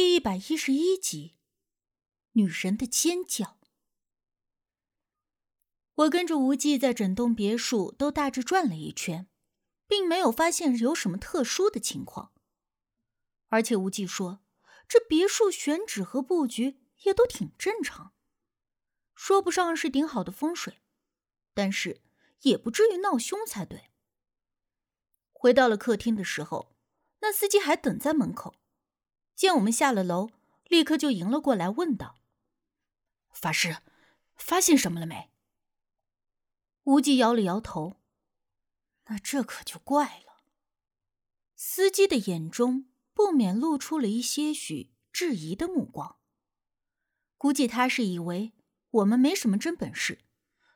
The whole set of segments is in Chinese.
第一百一十一集，女人的尖叫。我跟着无忌在整栋别墅都大致转了一圈，并没有发现有什么特殊的情况。而且无忌说，这别墅选址和布局也都挺正常，说不上是顶好的风水，但是也不至于闹凶才对。回到了客厅的时候，那司机还等在门口。见我们下了楼，立刻就迎了过来，问道：“法师，发现什么了没？”无忌摇了摇头。那这可就怪了。司机的眼中不免露出了一些许质疑的目光。估计他是以为我们没什么真本事，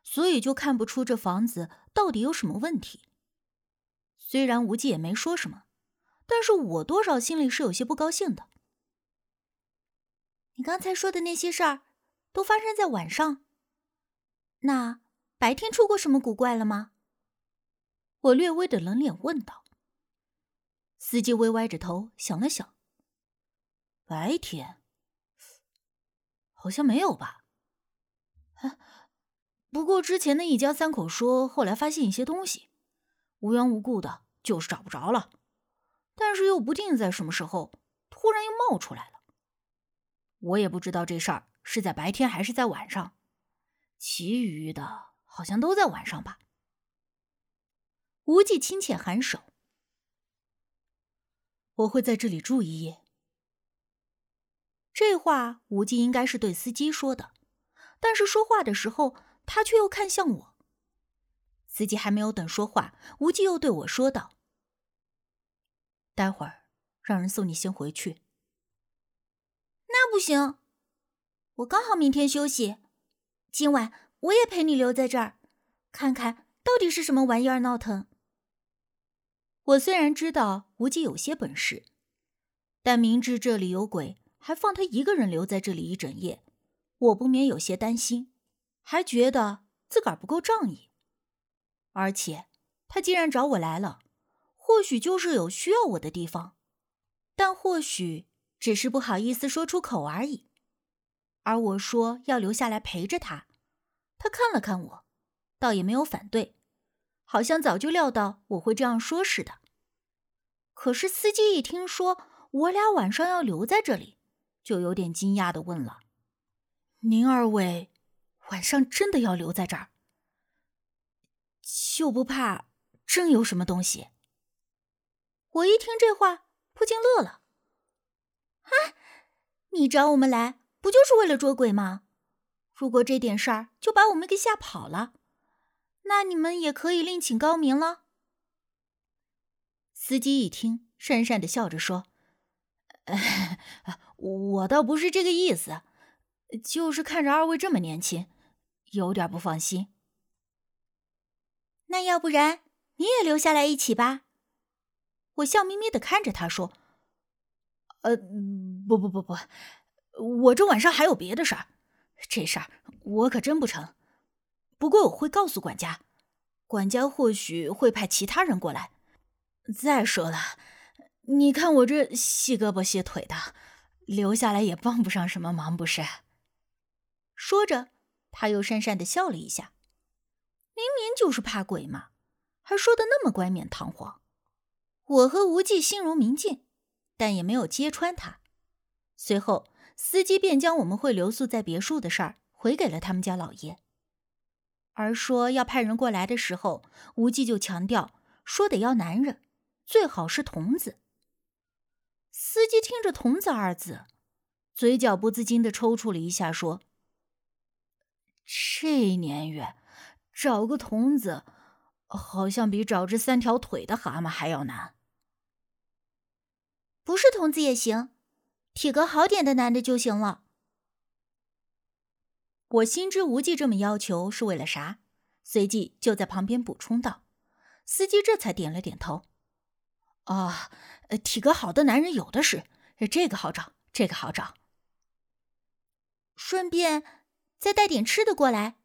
所以就看不出这房子到底有什么问题。虽然无忌也没说什么，但是我多少心里是有些不高兴的。你刚才说的那些事儿，都发生在晚上。那白天出过什么古怪了吗？我略微的冷脸问道。司机微歪着头想了想，白天好像没有吧？不过之前的一家三口说，后来发现一些东西，无缘无故的，就是找不着了，但是又不定在什么时候突然又冒出来了。我也不知道这事儿是在白天还是在晚上，其余的好像都在晚上吧。无忌亲切颔首，我会在这里住一夜。这话无忌应该是对司机说的，但是说话的时候他却又看向我。司机还没有等说话，无忌又对我说道：“待会儿让人送你先回去。”那不行，我刚好明天休息，今晚我也陪你留在这儿，看看到底是什么玩意儿闹腾。我虽然知道无忌有些本事，但明知这里有鬼，还放他一个人留在这里一整夜，我不免有些担心，还觉得自个儿不够仗义。而且他既然找我来了，或许就是有需要我的地方，但或许。只是不好意思说出口而已，而我说要留下来陪着他，他看了看我，倒也没有反对，好像早就料到我会这样说似的。可是司机一听说我俩晚上要留在这里，就有点惊讶的问了：“您二位晚上真的要留在这儿，就不怕真有什么东西？”我一听这话，不禁乐了。啊！你找我们来不就是为了捉鬼吗？如果这点事儿就把我们给吓跑了，那你们也可以另请高明了。司机一听，讪讪的笑着说：“我倒不是这个意思，就是看着二位这么年轻，有点不放心。那要不然你也留下来一起吧？”我笑眯眯的看着他说。呃，不不不不，我这晚上还有别的事儿，这事儿我可真不成。不过我会告诉管家，管家或许会派其他人过来。再说了，你看我这细胳膊细腿的，留下来也帮不上什么忙，不是？说着，他又讪讪的笑了一下，明明就是怕鬼嘛，还说的那么冠冕堂皇。我和无忌心如明镜。但也没有揭穿他。随后，司机便将我们会留宿在别墅的事儿回给了他们家老爷。而说要派人过来的时候，无忌就强调说得要男人，最好是童子。司机听着“童子”二字，嘴角不自禁的抽搐了一下，说：“这年月，找个童子，好像比找只三条腿的蛤蟆还要难。”不是童子也行，体格好点的男的就行了。我心知无忌这么要求是为了啥，随即就在旁边补充道：“司机这才点了点头。啊，体格好的男人有的是，这个好找，这个好找。顺便再带点吃的过来，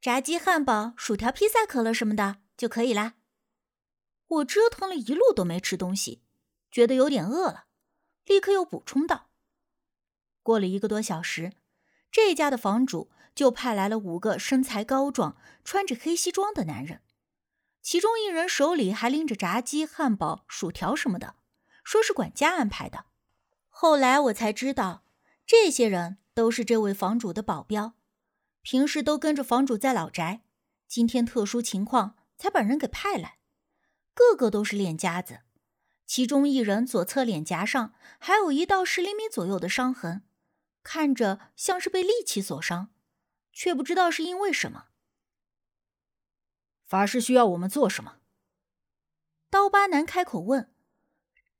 炸鸡、汉堡、薯条、披萨、可乐什么的就可以啦。我折腾了一路都没吃东西。”觉得有点饿了，立刻又补充道：“过了一个多小时，这家的房主就派来了五个身材高壮、穿着黑西装的男人，其中一人手里还拎着炸鸡、汉堡、薯条什么的，说是管家安排的。后来我才知道，这些人都是这位房主的保镖，平时都跟着房主在老宅，今天特殊情况才把人给派来，个个都是练家子。其中一人左侧脸颊上还有一道十厘米左右的伤痕，看着像是被利器所伤，却不知道是因为什么。法师需要我们做什么？刀疤男开口问，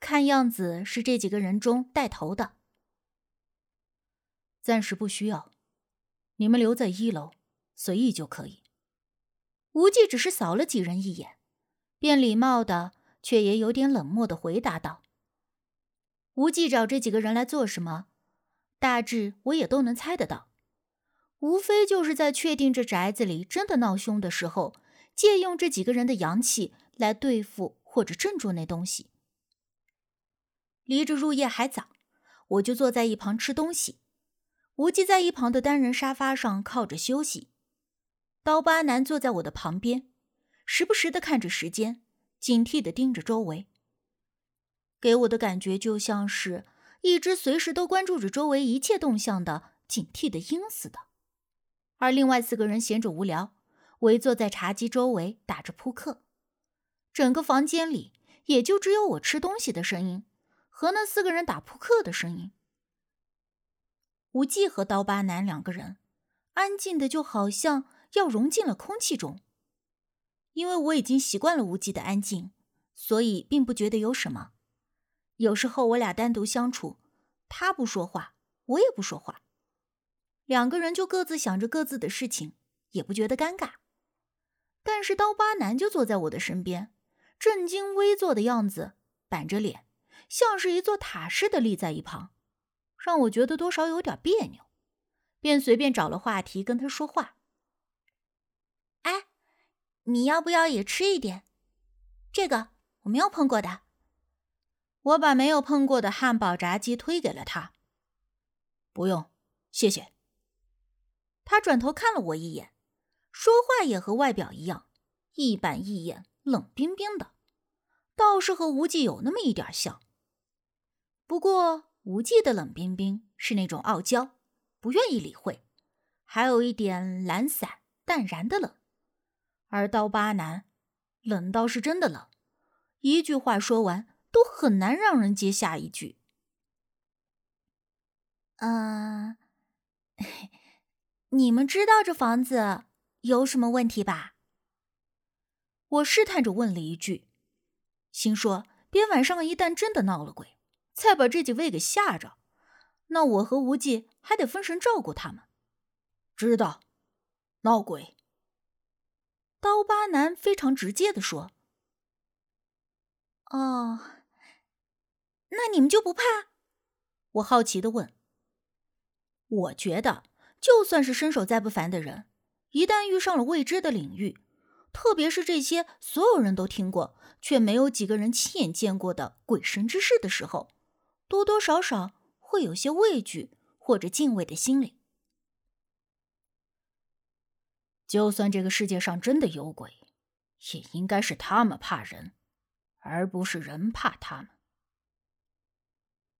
看样子是这几个人中带头的。暂时不需要，你们留在一楼，随意就可以。无忌只是扫了几人一眼，便礼貌的。却也有点冷漠的回答道：“无忌找这几个人来做什么？大致我也都能猜得到，无非就是在确定这宅子里真的闹凶的时候，借用这几个人的阳气来对付或者镇住那东西。离着入夜还早，我就坐在一旁吃东西。无忌在一旁的单人沙发上靠着休息，刀疤男坐在我的旁边，时不时的看着时间。”警惕的盯着周围，给我的感觉就像是一只随时都关注着周围一切动向的警惕的鹰似的。而另外四个人闲着无聊，围坐在茶几周围打着扑克。整个房间里也就只有我吃东西的声音和那四个人打扑克的声音。无忌和刀疤男两个人安静的就好像要融进了空气中。因为我已经习惯了无忌的安静，所以并不觉得有什么。有时候我俩单独相处，他不说话，我也不说话，两个人就各自想着各自的事情，也不觉得尴尬。但是刀疤男就坐在我的身边，正襟危坐的样子，板着脸，像是一座塔似的立在一旁，让我觉得多少有点别扭，便随便找了话题跟他说话。你要不要也吃一点？这个我没有碰过的。我把没有碰过的汉堡炸鸡推给了他。不用，谢谢。他转头看了我一眼，说话也和外表一样，一板一眼，冷冰冰的，倒是和无忌有那么一点像。不过无忌的冷冰冰是那种傲娇，不愿意理会，还有一点懒散淡然的冷。而刀疤男，冷倒是真的冷，一句话说完都很难让人接下一句。嗯，你们知道这房子有什么问题吧？我试探着问了一句，心说别晚上一旦真的闹了鬼，再把这几位给吓着，那我和无忌还得分神照顾他们。知道，闹鬼。刀疤男非常直接的说：“哦，那你们就不怕？”我好奇的问。我觉得，就算是身手再不凡的人，一旦遇上了未知的领域，特别是这些所有人都听过却没有几个人亲眼见过的鬼神之事的时候，多多少少会有些畏惧或者敬畏的心理。就算这个世界上真的有鬼，也应该是他们怕人，而不是人怕他们。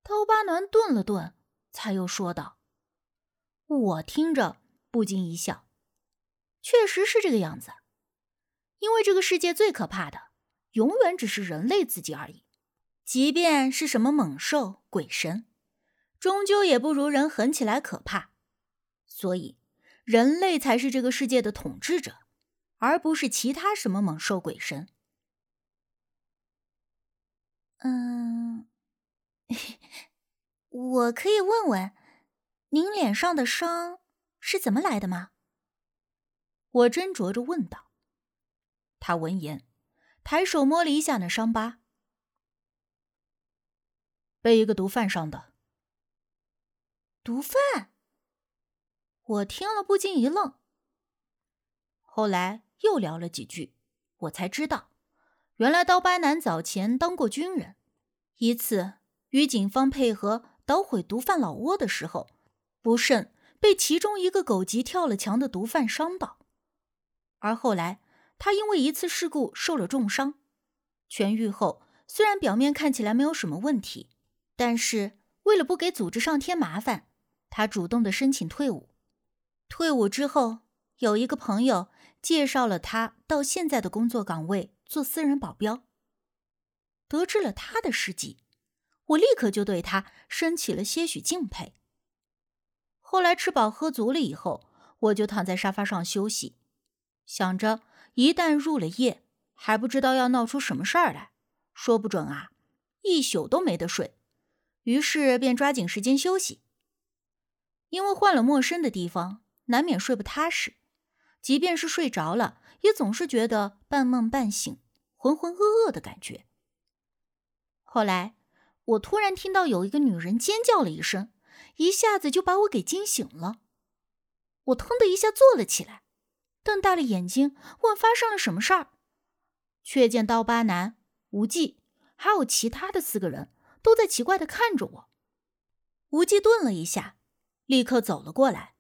刀疤男顿了顿，才又说道：“我听着不禁一笑，确实是这个样子。因为这个世界最可怕的，永远只是人类自己而已。即便是什么猛兽、鬼神，终究也不如人狠起来可怕。所以。”人类才是这个世界的统治者，而不是其他什么猛兽鬼神。嗯，我可以问问，您脸上的伤是怎么来的吗？我斟酌着问道。他闻言，抬手摸了一下那伤疤，被一个毒贩伤的。毒贩。我听了不禁一愣。后来又聊了几句，我才知道，原来刀疤男早前当过军人，一次与警方配合捣毁毒贩老窝的时候，不慎被其中一个狗急跳了墙的毒贩伤到，而后来他因为一次事故受了重伤，痊愈后虽然表面看起来没有什么问题，但是为了不给组织上添麻烦，他主动的申请退伍。退伍之后，有一个朋友介绍了他到现在的工作岗位做私人保镖。得知了他的事迹，我立刻就对他升起了些许敬佩。后来吃饱喝足了以后，我就躺在沙发上休息，想着一旦入了夜，还不知道要闹出什么事儿来，说不准啊，一宿都没得睡。于是便抓紧时间休息。因为换了陌生的地方，难免睡不踏实，即便是睡着了，也总是觉得半梦半醒、浑浑噩噩的感觉。后来，我突然听到有一个女人尖叫了一声。一下子就把我给惊醒了，我腾的一下坐了起来，瞪大了眼睛问发生了什么事儿，却见刀疤男、无忌还有其他的四个人都在奇怪的看着我。无忌顿了一下，立刻走了过来，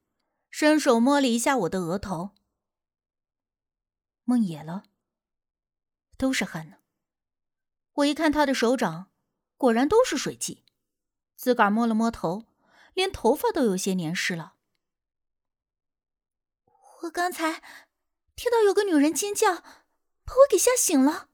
伸手摸了一下我的额头。梦野了，都是汗呢。我一看他的手掌，果然都是水迹，自个儿摸了摸头。连头发都有些黏湿了。我刚才听到有个女人尖叫，把我给吓醒了。